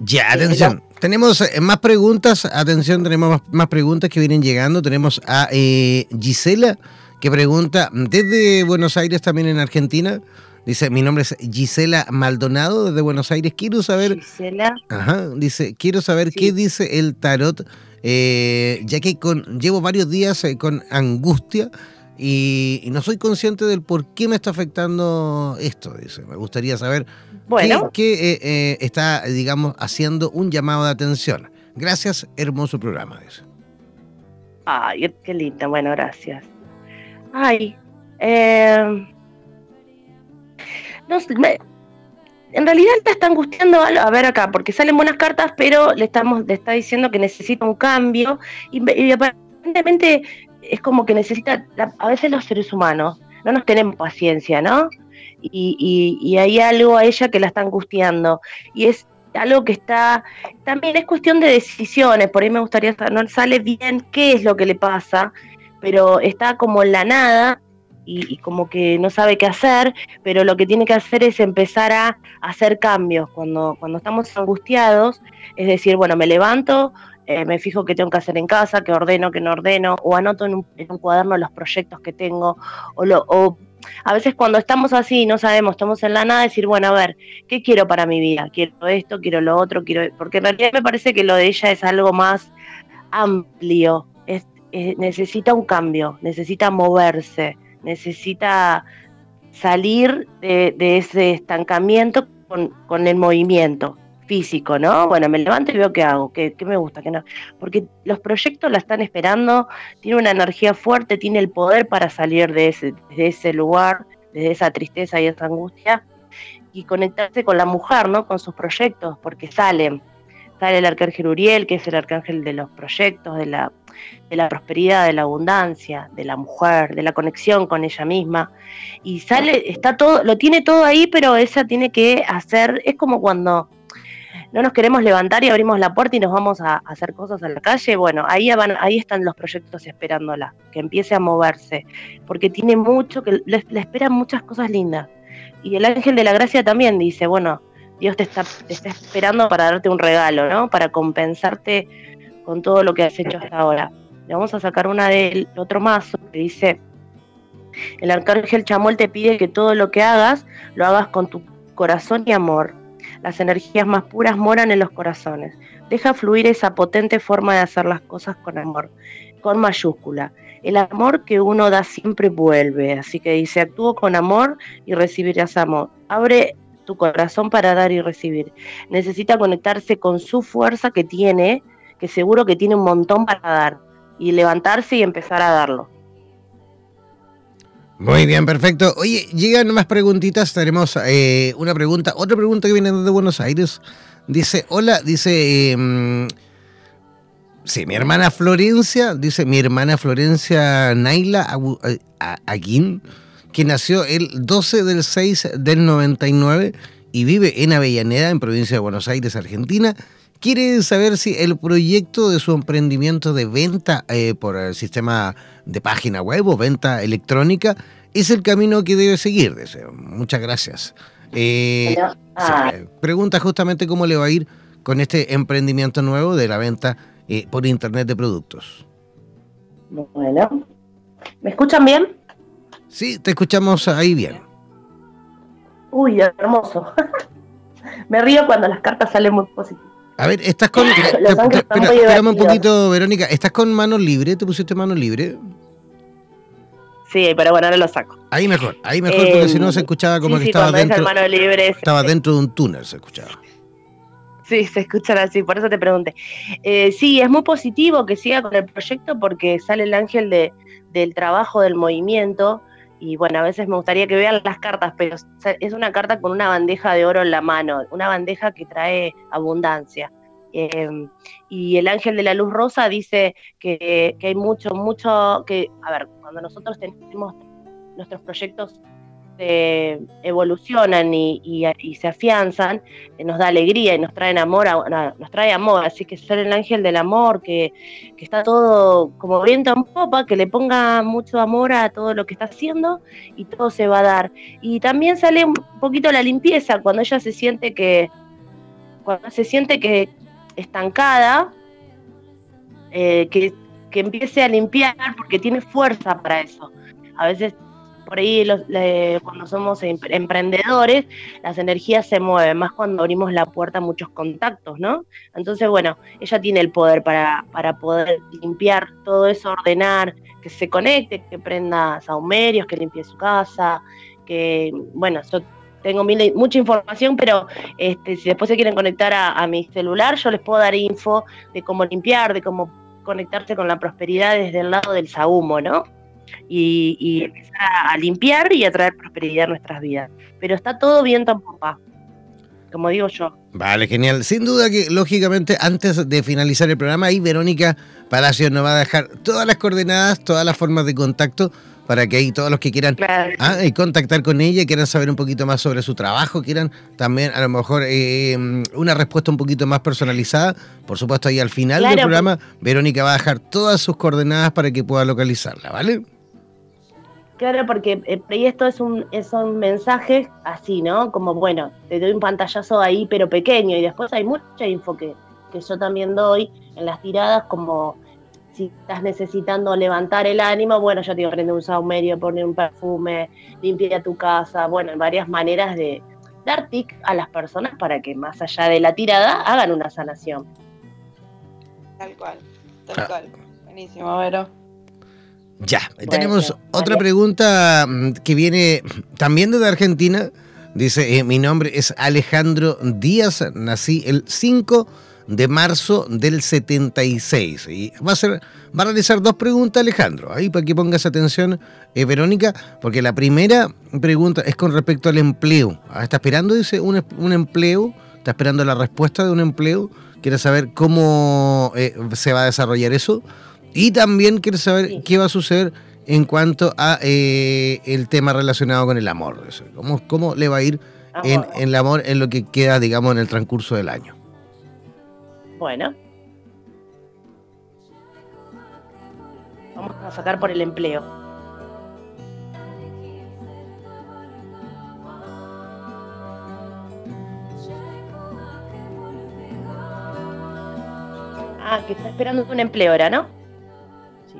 Ya, atención. Tenemos eh, más preguntas, atención, tenemos más, preguntas que vienen llegando. Tenemos a eh, Gisela, que pregunta desde Buenos Aires, también en Argentina. Dice, mi nombre es Gisela Maldonado desde Buenos Aires. Quiero saber... Gisela. Ajá, dice, quiero saber qué dice el tarot, eh, ya que con, llevo varios días eh, con angustia y, no soy consciente del por qué me está afectando esto. Dice, me gustaría saber bueno. qué, eh, está, digamos, haciendo un llamado de atención. Gracias, hermoso programa. Dice. Ay, qué linda, bueno, gracias. Ay, eh en realidad te está angustiando a ver acá, porque salen buenas cartas, pero le estamos, le está diciendo que necesita un cambio, y, aparentemente es como que necesita, a veces los seres humanos. No nos tenemos paciencia, ¿no? Y, y, hay algo a ella que la está angustiando, y es algo que está, también es cuestión de decisiones, por ahí me gustaría saber, no sale bien qué es lo que le pasa, pero está como en la nada y, como que no sabe qué hacer, pero lo que tiene que hacer es empezar a, hacer cambios. Cuando, cuando estamos angustiados, es decir, bueno, me levanto, eh, me fijo qué tengo que hacer en casa, qué ordeno, qué no ordeno, o anoto en un, en un cuaderno los proyectos que tengo, o, lo, o a veces cuando estamos así y no sabemos, estamos en la nada, decir, bueno, a ver, ¿qué quiero para mi vida? Quiero esto, quiero lo otro, quiero... Porque en realidad me parece que lo de ella es algo más amplio, es, necesita un cambio, necesita moverse, necesita salir de, ese estancamiento con, con el movimiento físico, ¿no? Bueno, me levanto y veo qué hago, qué, me gusta, qué no. Porque los proyectos la están esperando, tiene una energía fuerte, tiene el poder para salir de ese, de ese lugar, de esa tristeza y esa angustia, y conectarse con la mujer, ¿no? Con sus proyectos, porque salen. Sale el arcángel Uriel, que es el arcángel de los proyectos, de la, de la prosperidad, de la abundancia, de la mujer, de la conexión con ella misma. Y sale, está todo, lo tiene todo ahí, pero ella tiene que hacer, es como cuando no nos queremos levantar y abrimos la puerta y nos vamos a, hacer cosas a la calle, bueno, ahí, van, ahí están los proyectos esperándola, que empiece a moverse, porque tiene mucho, que le, esperan muchas cosas lindas. Y el ángel de la gracia también dice, bueno, Dios te está, te está esperando para darte un regalo, ¿no? Para compensarte con todo lo que has hecho hasta ahora. Le vamos a sacar una del otro mazo que dice, el arcángel Chamuel te pide que todo lo que hagas lo hagas con tu corazón y amor las energías más puras moran en los corazones. Deja fluir esa potente forma de hacer las cosas con amor, con mayúscula. El amor que uno da siempre vuelve, así que dice, actúo con amor y recibirás amor. Abre tu corazón para dar y recibir. Necesita conectarse con su fuerza que tiene, que seguro que tiene un montón para dar, y levantarse y empezar a darlo. Muy bien, perfecto. Oye, llegan más preguntitas. Tenemos eh, una pregunta, otra pregunta que viene desde Buenos Aires. Dice, hola, dice, em, sí, mi hermana Florencia, dice mi hermana Florencia Naila Aguín, que nació el 12 del 6 del 99 y vive en Avellaneda, en provincia de Buenos Aires, Argentina. Quiere saber si el proyecto de su emprendimiento de venta eh, por el sistema de página web o venta electrónica es el camino que debe seguir. Muchas gracias. Eh, ah. pregunta justamente cómo le va a ir con este emprendimiento nuevo de la venta eh, por internet de productos. Bueno, ¿me escuchan bien? Sí, te escuchamos ahí bien. Uy, hermoso. Me río cuando las cartas salen muy positivas. A ver, estás con. espérame un poquito, Verónica. ¿Estás con mano libre? ¿Te pusiste mano libre? Sí, pero bueno, ahora lo saco. Ahí mejor, ahí mejor, porque si no se escuchaba como que estaba dentro. Mano libre, estaba dentro de un túnel, se escuchaba. Sí, se escuchan así, por eso te pregunté. Eh, sí, es muy positivo que siga con el proyecto porque sale el ángel de, del trabajo, del movimiento. Y bueno, a veces me gustaría que vean las cartas, pero es una carta con una bandeja de oro en la mano, una bandeja que trae abundancia. Em, y el ángel de la luz rosa dice que, hay mucho, mucho, que, a ver, cuando nosotros tenemos nuestros proyectos evolucionan y, se afianzan, eh, nos da alegría y nos traen amor, nos trae amor, así que ser el ángel del amor, que, que, está todo como viento en popa, que le ponga mucho amor a todo lo que está haciendo y todo se va a dar. Y también sale un poquito la limpieza, cuando ella se siente que, cuando se siente que, estancada, eh, que, empiece a limpiar porque tiene fuerza para eso. A veces por ahí cuando somos em, emprendedores, las energías se mueven, más cuando abrimos la puerta a muchos contactos, ¿no? Entonces, bueno, ella tiene el poder para, para poder limpiar todo eso, ordenar, que se conecte, que prenda saumerios, que limpie su casa, que, bueno, eso tengo mucha información, pero este, si después se quieren conectar a, mi celular, yo les puedo dar info de cómo limpiar, de cómo conectarse con la prosperidad desde el lado del sahumo, ¿no? Y, empezar a, limpiar y a traer prosperidad a nuestras vidas. Pero está todo bien tampoco, como digo yo. Vale, genial. Sin duda que, lógicamente, antes de finalizar el programa, ahí Verónica Palacios nos va a dejar todas las coordenadas, todas las formas de contacto para que ahí todos los que quieran ah, contactar con ella, quieran saber un poquito más sobre su trabajo, quieran también a lo mejor eh, una respuesta un poquito más personalizada, por supuesto ahí al final del programa, Verónica va a dejar todas sus coordenadas para que pueda localizarla, ¿vale? Claro, porque eh, esto es un, son mensajes así, ¿no? Como, bueno, te doy un pantallazo ahí, pero pequeño, y después hay mucha info que, que yo también doy en las tiradas, como si estás necesitando levantar el ánimo, bueno, yo te digo, prende un saumerio, pone un perfume, limpia tu casa, bueno, varias maneras de dar tic a las personas para que más allá de la tirada hagan una sanación. Tal cual, tal ah. cual. Buenísimo, Vero. Ya, tenemos otra pregunta mm, que viene también desde Argentina. Dice, eh, mi nombre es Alejandro Díaz, nací el 5 de marzo del 76. Y va a, ser, va a realizar dos preguntas, Alejandro, ahí para que pongas atención, eh, Verónica, porque la primera pregunta es con respecto al empleo. Ah, está esperando, dice, un, un, empleo, está esperando la respuesta de un empleo, quiere saber cómo eh, se va a desarrollar eso. Y también quiere saber qué va a suceder en cuanto a eh, el tema relacionado con el amor. ¿Cómo, cómo le va a ir en, en, el amor en lo que queda, digamos, en el transcurso del año? Bueno. Vamos a sacar por el empleo. Ah, que está esperando un empleo ahora, ¿no?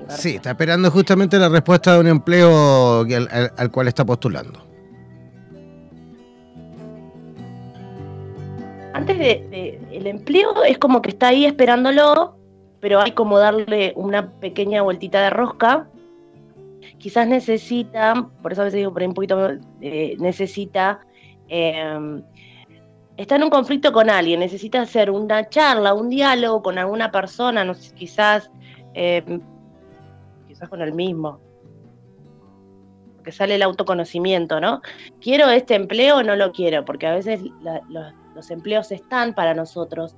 Sí, está esperando justamente la respuesta de un empleo al, cual está postulando. Antes de, el empleo es como que está ahí esperándolo, pero hay como darle una pequeña vueltita de rosca. Quizás necesita, por eso a veces digo por ahí un poquito, eh, necesita em, está en un conflicto con alguien, necesita hacer una charla, un diálogo con alguna persona, no sé, quizás con el mismo. Porque sale el autoconocimiento, ¿no? ¿Quiero este empleo o no lo quiero? Porque a veces los, empleos están para nosotros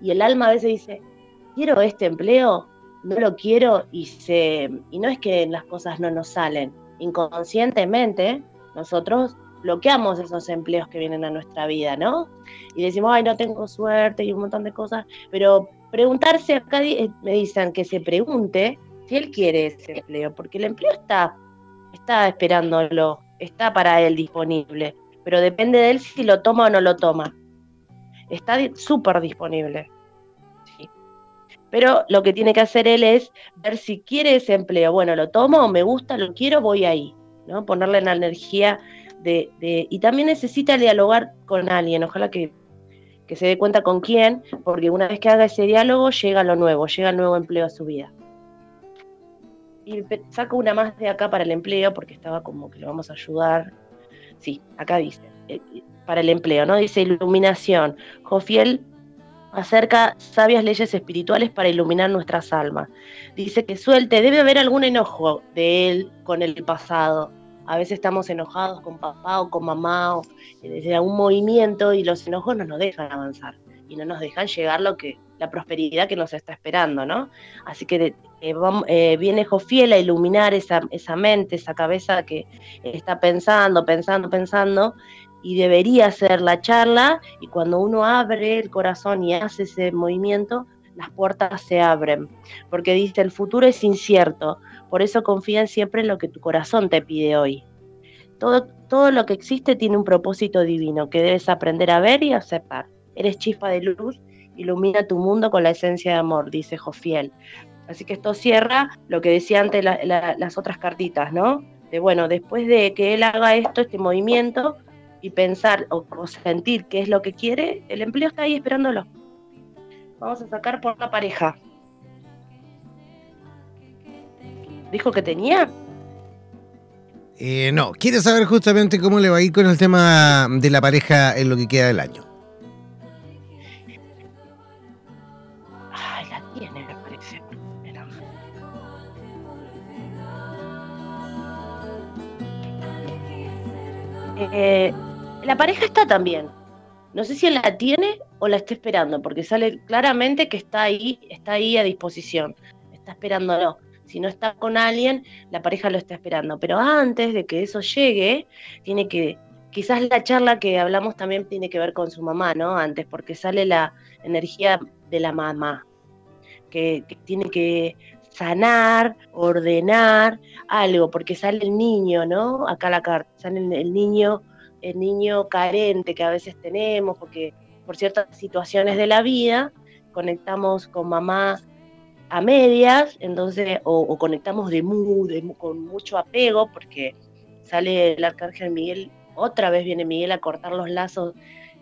y el alma a veces dice, ¿quiero este empleo? No lo quiero y, se, y no es que las cosas no nos salen. Inconscientemente nosotros bloqueamos esos empleos que vienen a nuestra vida, ¿no? Y decimos, ay, no tengo suerte y un montón de cosas, pero preguntarse acá, me dicen que se pregunte si él quiere ese empleo, porque el empleo está, está esperándolo, está para él disponible, pero depende de él si lo toma o no lo toma. Está súper disponible. Pero lo que tiene que hacer él es ver si quiere ese empleo. Bueno, lo tomo, me gusta, lo quiero, voy ahí. ¿no? Ponerle la energía de, de, Y también necesita dialogar con alguien. Ojalá que, que se dé cuenta con quién, porque una vez que haga ese diálogo, llega lo nuevo, llega el nuevo empleo a su vida y saco una más de acá para el empleo, porque estaba como que lo vamos a ayudar. Sí, acá dice, eh, para el empleo, ¿no? Dice iluminación. Jofiel acerca sabias leyes espirituales para iluminar nuestras almas. Dice que suelte, debe haber algún enojo de él con el pasado. A veces estamos enojados con papá o con mamá o desde algún movimiento y los enojos no nos dejan avanzar y no nos dejan llegar lo que, la prosperidad que nos está esperando, ¿no? Así que eh, eh, viene Jofiel a iluminar esa, esa mente, esa cabeza que está pensando, pensando, pensando, y debería ser la charla, y cuando uno abre el corazón y hace ese movimiento, las puertas se abren, porque dice, el futuro es incierto, por eso confía siempre en lo que tu corazón te pide hoy. Todo, todo lo que existe tiene un propósito divino que debes aprender a ver y aceptar. Eres chispa de luz ilumina tu mundo con la esencia de amor, dice Jofiel. Así que esto cierra lo que decía antes las otras cartitas, ¿no? De bueno, después de que él haga esto, este movimiento, y pensar o, sentir qué es lo que quiere, el empleo está ahí esperándolo. Vamos a sacar por la pareja. ¿Dijo que tenía? Eh, no, quiere saber justamente cómo le va a ir con el tema de la pareja en lo que queda del año. Eh, la pareja está también. No sé si él la tiene o la está esperando, porque sale claramente que está ahí, está ahí a disposición. Está esperándolo. si no está con alguien, la pareja lo está esperando. Pero antes de que eso llegue, tiene que, quizás la charla que hablamos también tiene que ver con su mamá, ¿no? Antes, porque sale la energía de la mamá, que, tiene que sanar, ordenar algo, porque sale el niño, ¿no? Acá la carta, sale el niño, el niño carente que a veces tenemos, porque por ciertas situaciones de la vida conectamos con mamá a medias, entonces, o, conectamos de, con mucho apego, porque sale el arcángel Miguel, otra vez viene Miguel a cortar los lazos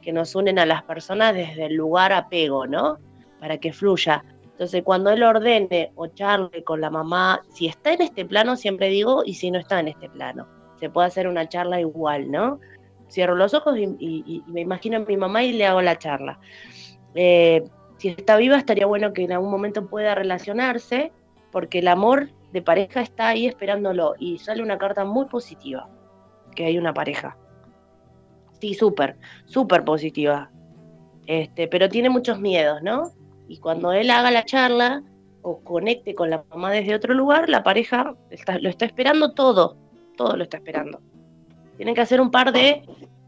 que nos unen a las personas desde el lugar apego, ¿no? Para que fluya. Entonces, cuando él ordene o charle con la mamá, si está en este plano, siempre digo, y si no está en este plano, se puede hacer una charla igual, ¿no? Cierro los ojos y, me imagino a mi mamá y le hago la charla. Eh, si está viva, estaría bueno que en algún momento pueda relacionarse, porque el amor de pareja está ahí esperándolo y sale una carta muy positiva, que hay una pareja. Sí, súper, súper positiva. Este, pero tiene muchos miedos, ¿no? Y cuando él haga la charla o conecte con la mamá desde otro lugar, la pareja lo está esperando todo, todo lo está esperando. Tienen que hacer un par de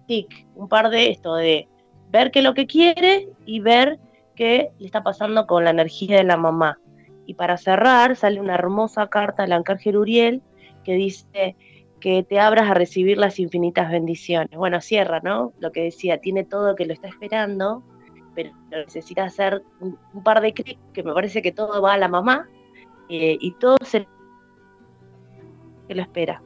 tic, un par de esto, de ver qué es lo que quiere y ver qué le está pasando con la energía de la mamá. Y para cerrar, sale una hermosa carta del Arcángel Uriel que dice que te abras a recibir las infinitas bendiciones. Bueno, cierra, ¿no? Lo que decía, tiene todo que lo está esperando, pero necesita hacer un, par de clics, que me parece que todo va a la mamá, eh, y todo se que lo espera.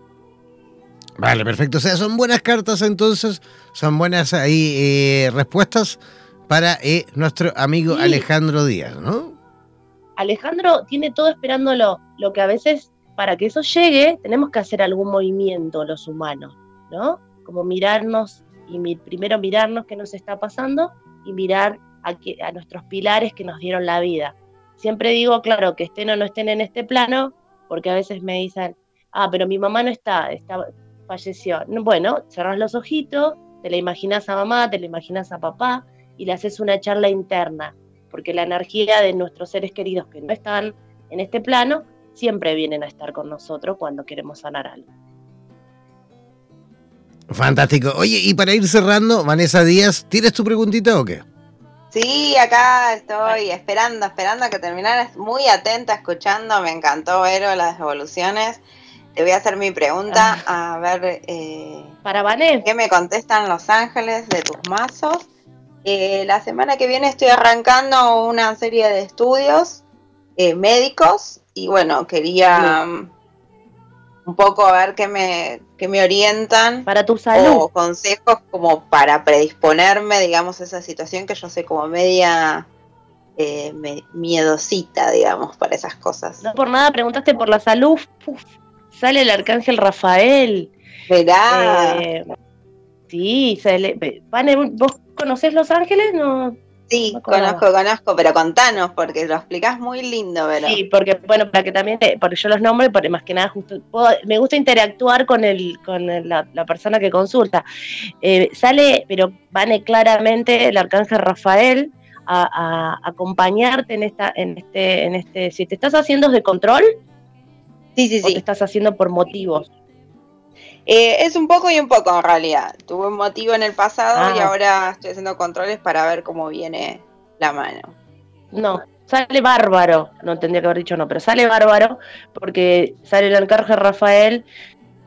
Vale, perfecto. O sea, son buenas cartas entonces, son buenas ahí eh, respuestas para eh, nuestro amigo Alejandro Díaz, ¿no? Alejandro tiene todo esperándolo, lo que a veces para que eso llegue tenemos que hacer algún movimiento los humanos, ¿no? Como mirarnos y primero mirarnos qué nos está pasando y mirar a, nuestros pilares que nos dieron la vida. Siempre digo, claro, que estén o no estén en este plano, porque a veces me dicen, ah, pero mi mamá no está, está falleció. Bueno, cerrás los ojitos, te la imaginas a mamá, te la imaginas a papá, y le haces una charla interna, porque la energía de nuestros seres queridos que no están en este plano siempre vienen a estar con nosotros cuando queremos sanar algo. Fantástico. Oye, y para ir cerrando, Vanessa Díaz, ¿tienes tu preguntita o qué? Sí, acá estoy esperando, esperando a que terminaras, muy atenta, escuchando, me encantó ver las evoluciones. Te voy a hacer mi pregunta, ah. a ver eh, Para Vanessa. qué me contestan los ángeles de tus mazos. Eh, la semana que viene estoy arrancando una serie de estudios eh, médicos y bueno, quería um, un poco a ver qué me, me orientan. Para tu salud. O consejos como para predisponerme, digamos, a esa situación que yo soy como media eh, miedosita, digamos, para esas cosas. No por nada preguntaste por la salud. sale el arcángel Rafael. Verá. sí, sale. vos ¿Conoces Los Ángeles? No. Sí, conozco, conozco, pero contanos, porque lo explicás muy lindo, ¿verdad? Sí, porque, bueno, para que también, porque yo los nombres, porque más que nada, justo, me gusta interactuar con el con la, persona que consulta. Eh, sale, pero vane claramente el arcángel Rafael a, acompañarte en esta, en este, en este, si te estás haciendo de control, sí, sí, sí. te estás haciendo por motivos. Eh, es un poco y un poco en realidad. Tuve un motivo en el pasado y ah. ahora estoy haciendo controles para ver cómo viene la mano. No, sale bárbaro. No tendría que haber dicho no, pero sale bárbaro porque sale el arcángel Rafael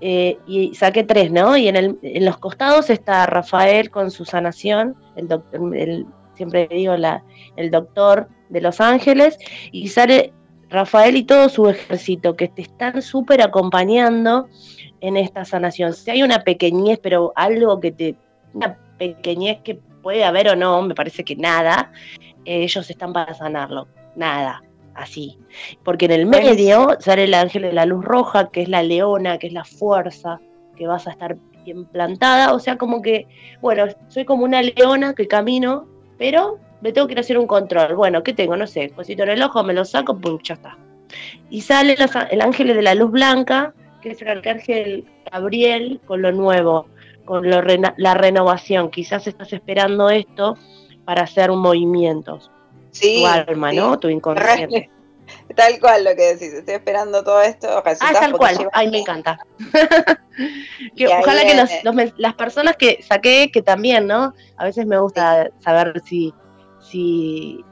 eh, y saqué tres, ¿no? Y en, el, en los costados está Rafael con su sanación, el, doctor, siempre digo la, el doctor de los ángeles, y sale Rafael y todo su ejército que te están súper acompañando en esta sanación. Si hay una pequeñez, pero algo que te, una pequeñez que puede haber o no, me parece que nada, ellos están para sanarlo, nada, así. Porque en el medio sale el ángel de la luz roja, que es la leona, que es la fuerza, que vas a estar bien plantada, o sea, como que, bueno, soy como una leona que camino, pero me tengo que ir a hacer un control. Bueno, ¿qué tengo? No sé, cosito en el ojo, me lo saco, ya está. Y sale el ángel de la luz blanca, que es el arcángel Gabriel con lo nuevo, con la renovación. Quizás estás esperando esto para hacer un movimiento. Sí, tu alma, ¿no? Tu inconsciente. Tal cual lo que decís, estoy esperando todo esto. Ah, tal cual, ay, me encanta. ojalá que las personas que saqué, que también, ¿no? A veces me gusta saber si, si,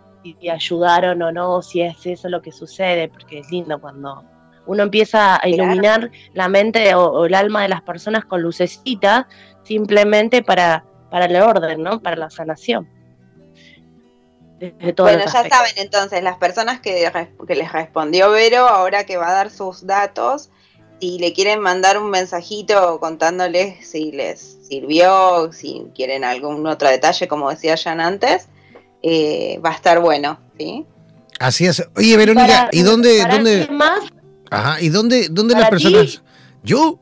ayudaron o no, si es eso lo que sucede, porque es lindo cuando uno empieza a iluminar la mente o, el alma de las personas con lucecita, simplemente para, para el orden, ¿no? Para la sanación bueno, ya saben entonces, las personas que, que, les respondió Vero, ahora que va a dar sus datos, si le quieren mandar un mensajito contándoles si les sirvió, si quieren algún otro detalle, como decía Jan antes, eh, va a estar bueno, ¿sí? Así es. Oye, Verónica, ¿y dónde, dónde? Más? Ajá, ¿y dónde, dónde las personas? ¿Yo?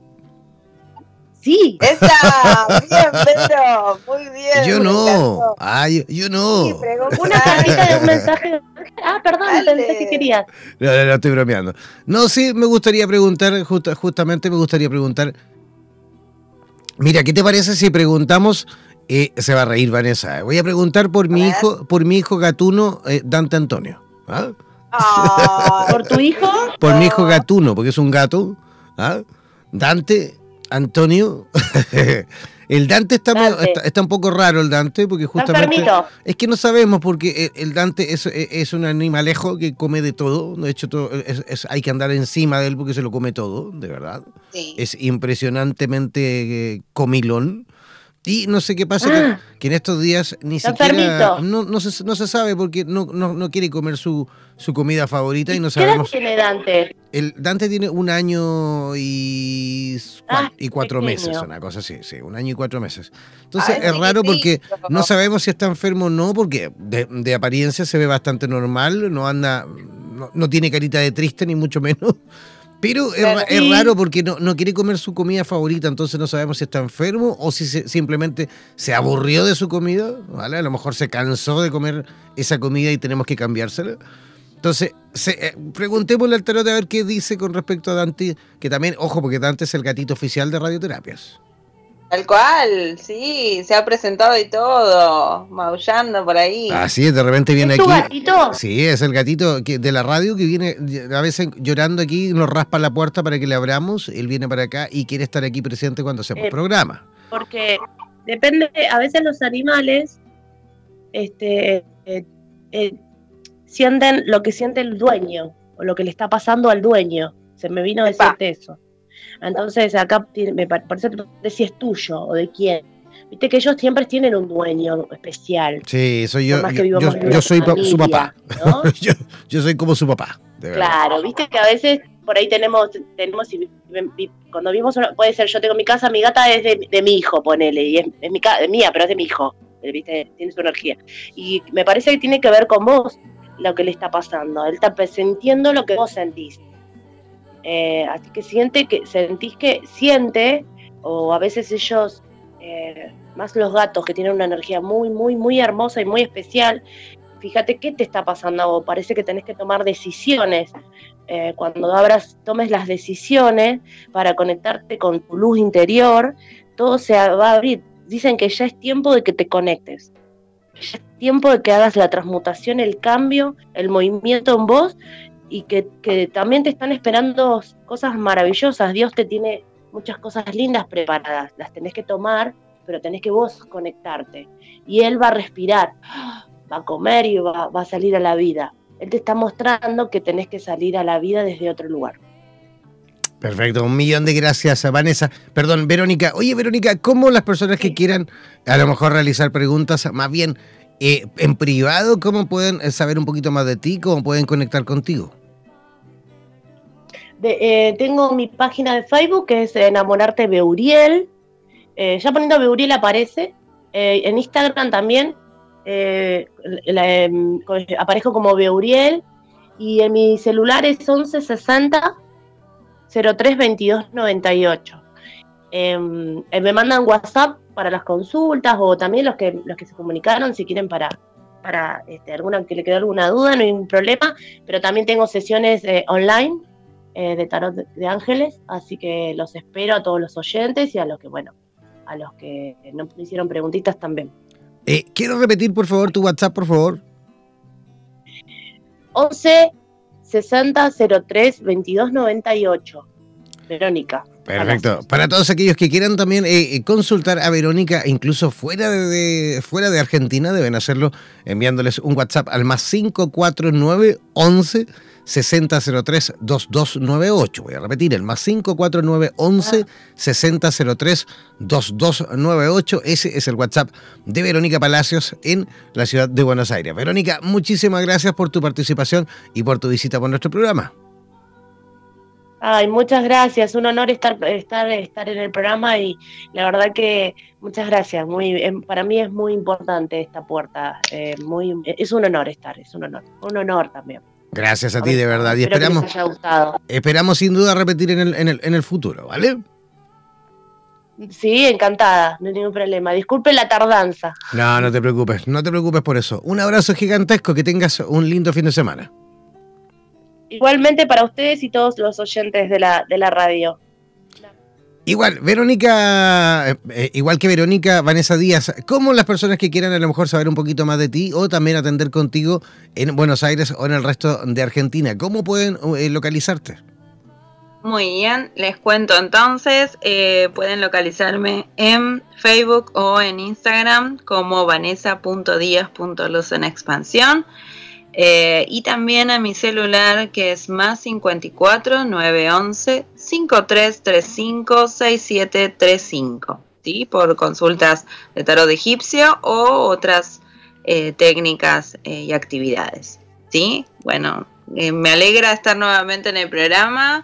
Sí. Esa, bien, Pedro, muy bien. Yo no, ay, yo no. Sí, una cartita de un mensaje. Ah, perdón, pensé que querías. No, no, no, estoy bromeando. No, sí, me gustaría preguntar, justamente me gustaría preguntar. Mira, ¿qué te parece si preguntamos? Eh, se va a reír Vanessa. Voy a preguntar por mi hijo, por mi hijo gatuno eh, Dante Antonio. ¿ah? ¿Por tu hijo? Por mi hijo gatuno, porque es un gato. ¿ah? Dante Antonio, el Dante está, está, un poco raro, el Dante, porque justamente... Es que no sabemos, porque el, Dante es, es, un animalejo que come de todo. De hecho, todo, hay que andar encima de él porque se lo come todo, de verdad. Es impresionantemente eh, comilón. Y no sé qué pasa, ah. que, en estos días ni siquiera. No, no, se, no se sabe porque no, no, quiere comer su, su comida favorita y no sabemos. ¿Qué edad tiene Dante? El Dante tiene un año y, ah, y cuatro meses, una cosa así, sí, un año y cuatro meses. Entonces es raro porque no sabemos si está enfermo o no, porque de, de apariencia se ve bastante normal, no anda, no, no tiene carita de triste ni mucho menos. Pero es, raro porque no, no, quiere comer su comida favorita, entonces no sabemos si está enfermo o si simplemente se aburrió de su comida, ¿vale? A lo mejor se cansó de comer esa comida y tenemos que cambiársela. Entonces, se, eh, preguntémosle al tarot a ver qué dice con respecto a Dante, que también, ojo, porque Dante es el gatito oficial de radioterapias. Tal cual, sí, se ha presentado y todo, maullando por ahí. Así es, de repente viene ¿Es aquí. gatito? Sí, es el gatito de la radio que viene a veces llorando aquí, nos raspa la puerta para que le abramos, él viene para acá y quiere estar aquí presente cuando hacemos eh, programa. Porque depende, a veces los animales este, eh, eh, sienten lo que siente el dueño o lo que le está pasando al dueño. Se me vino a decirte eso. Entonces acá me parece que si es tuyo o de quién. Viste que ellos siempre tienen un dueño especial. Sí, soy yo. Yo, soy su papá. yo, soy como su papá. claro, viste que a veces por ahí tenemos, tenemos cuando vimos, puede ser, yo tengo mi casa, mi gata es de, mi hijo, ponele, y es, mi, mía, pero es de mi hijo, ¿viste? tiene su energía. Y me parece que tiene que ver con vos lo que le está pasando. Él está sintiendo lo que vos sentís. Eh, así que siente que sentís que siente, o a veces ellos, eh, más los gatos que tienen una energía muy, muy, muy hermosa y muy especial, fíjate qué te está pasando Parece que tenés que tomar decisiones. Eh, cuando abras, tomes las decisiones para conectarte con tu luz interior, todo se va a abrir. Dicen que ya es tiempo de que te conectes. Ya es tiempo de que hagas la transmutación, el cambio, el movimiento en vos y que, también te están esperando cosas maravillosas. Dios te tiene muchas cosas lindas preparadas, las tenés que tomar, pero tenés que vos conectarte. Y Él va a respirar, va a comer y va, va a salir a la vida. Él te está mostrando que tenés que salir a la vida desde otro lugar. Perfecto, un millón de gracias a Vanessa. Perdón, Verónica. Oye, Verónica, ¿cómo las personas que quieran a lo mejor realizar preguntas, más bien eh, en privado, cómo pueden eh, saber un poquito más de ti, cómo pueden conectar contigo? Eh, tengo mi página de Facebook que es Enamorarte Beuriel. ya poniendo Beuriel aparece. en Instagram también em, aparezco como Beuriel. Y en mi celular es 1160 03 22 98. me mandan WhatsApp para las consultas o también los que, los que se comunicaron si quieren para, para este, alguna que le quede alguna duda, no hay ningún problema, pero también tengo sesiones eh, online eh, de tarot de, ángeles, así que los espero a todos los oyentes y a los que, bueno, a los que no hicieron preguntitas también. Eh, quiero repetir, por favor, tu WhatsApp, por favor. 11 6003 2298. Verónica. Perfecto. Para todos aquellos que quieran también eh, eh, consultar a Verónica, incluso fuera de, fuera de Argentina, deben hacerlo enviándoles un WhatsApp al más 549 11 6003 2298. Voy a repetir, el más 549 11 6003 2298. Ese es el WhatsApp de Verónica Palacios en la ciudad de Buenos Aires. Verónica, muchísimas gracias por tu participación y por tu visita por nuestro programa. Ay, muchas gracias, un honor estar, estar, estar en el programa y la verdad que muchas gracias. Muy, em, para mí es muy importante esta puerta, eh, muy, es un honor estar, es un honor, un honor también. Gracias a ti, de verdad. Y esperamos, esperamos sin duda repetir en el, en, el, en el futuro, ¿vale? Sí, encantada, no hay ningún problema. Disculpe la tardanza. No, no te preocupes, no te preocupes por eso. Un abrazo gigantesco, que tengas un lindo fin de semana. Igualmente para ustedes y todos los oyentes de la, de la radio. Igual, Verónica, eh, eh, igual que Verónica, Vanessa Díaz, ¿cómo las personas que quieran a lo mejor saber un poquito más de ti o también atender contigo en Buenos Aires o en el resto de Argentina, cómo pueden eh, localizarte? Muy bien, les cuento entonces, pueden localizarme en Facebook o en Instagram como vanessa.díaz.luz en expansión. Eh, y también a mi celular que es más 54 911 5335 6735, ¿sí? Por consultas de tarot egipcio o otras eh, técnicas eh, y actividades, ¿sí? Bueno, me alegra estar nuevamente en el programa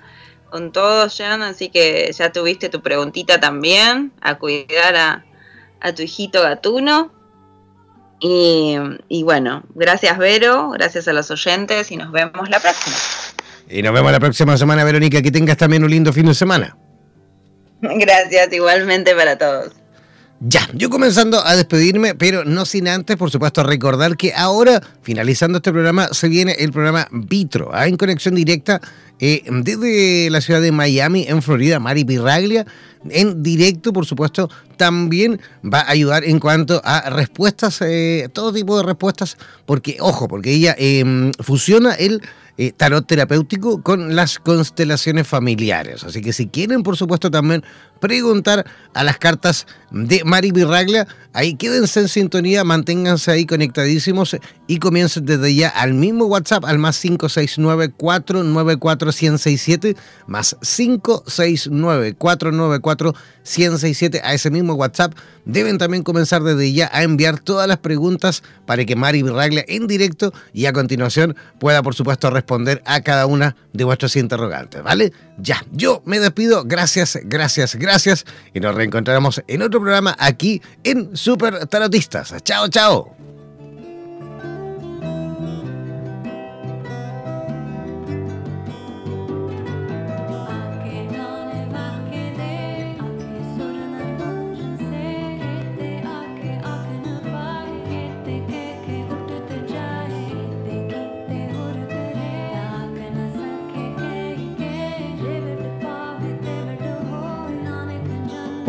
con todos, Jan, así que ya tuviste tu preguntita también, a cuidar a, a tu hijito gatuno. Y, bueno, gracias Vero, gracias a los oyentes y nos vemos la próxima. Y nos vemos la próxima semana, Verónica. Que tengas también un lindo fin de semana. Gracias, igualmente para todos. Ya, yo comenzando a despedirme, pero no sin antes, por supuesto, recordar que ahora, finalizando este programa, se viene el programa Vitro, ¿ah? en conexión directa eh, desde la ciudad de Miami, en Florida, Mari Pirraglia, en directo, por supuesto, también va a ayudar en cuanto a respuestas, eh, todo tipo de respuestas, porque, ojo, porque ella em, fusiona el eh, tarot terapéutico con las constelaciones familiares. Así que si quieren, por supuesto, también preguntar a las cartas de Mari Virraglia, ahí quédense en sintonía, manténganse ahí conectadísimos y comiencen desde ya al mismo WhatsApp, al más 569-494-1067, más 569-494-1067, a ese mismo WhatsApp. Deben también comenzar desde ya a enviar todas las preguntas para que Mari Virraglia en directo y a continuación pueda, por supuesto, responder a cada una de vuestros interrogantes, ¿vale? Ya, yo me despido. Gracias, gracias, gracias. Y nos reencontraremos en otro programa aquí en Super Tarotistas. Chao, chao.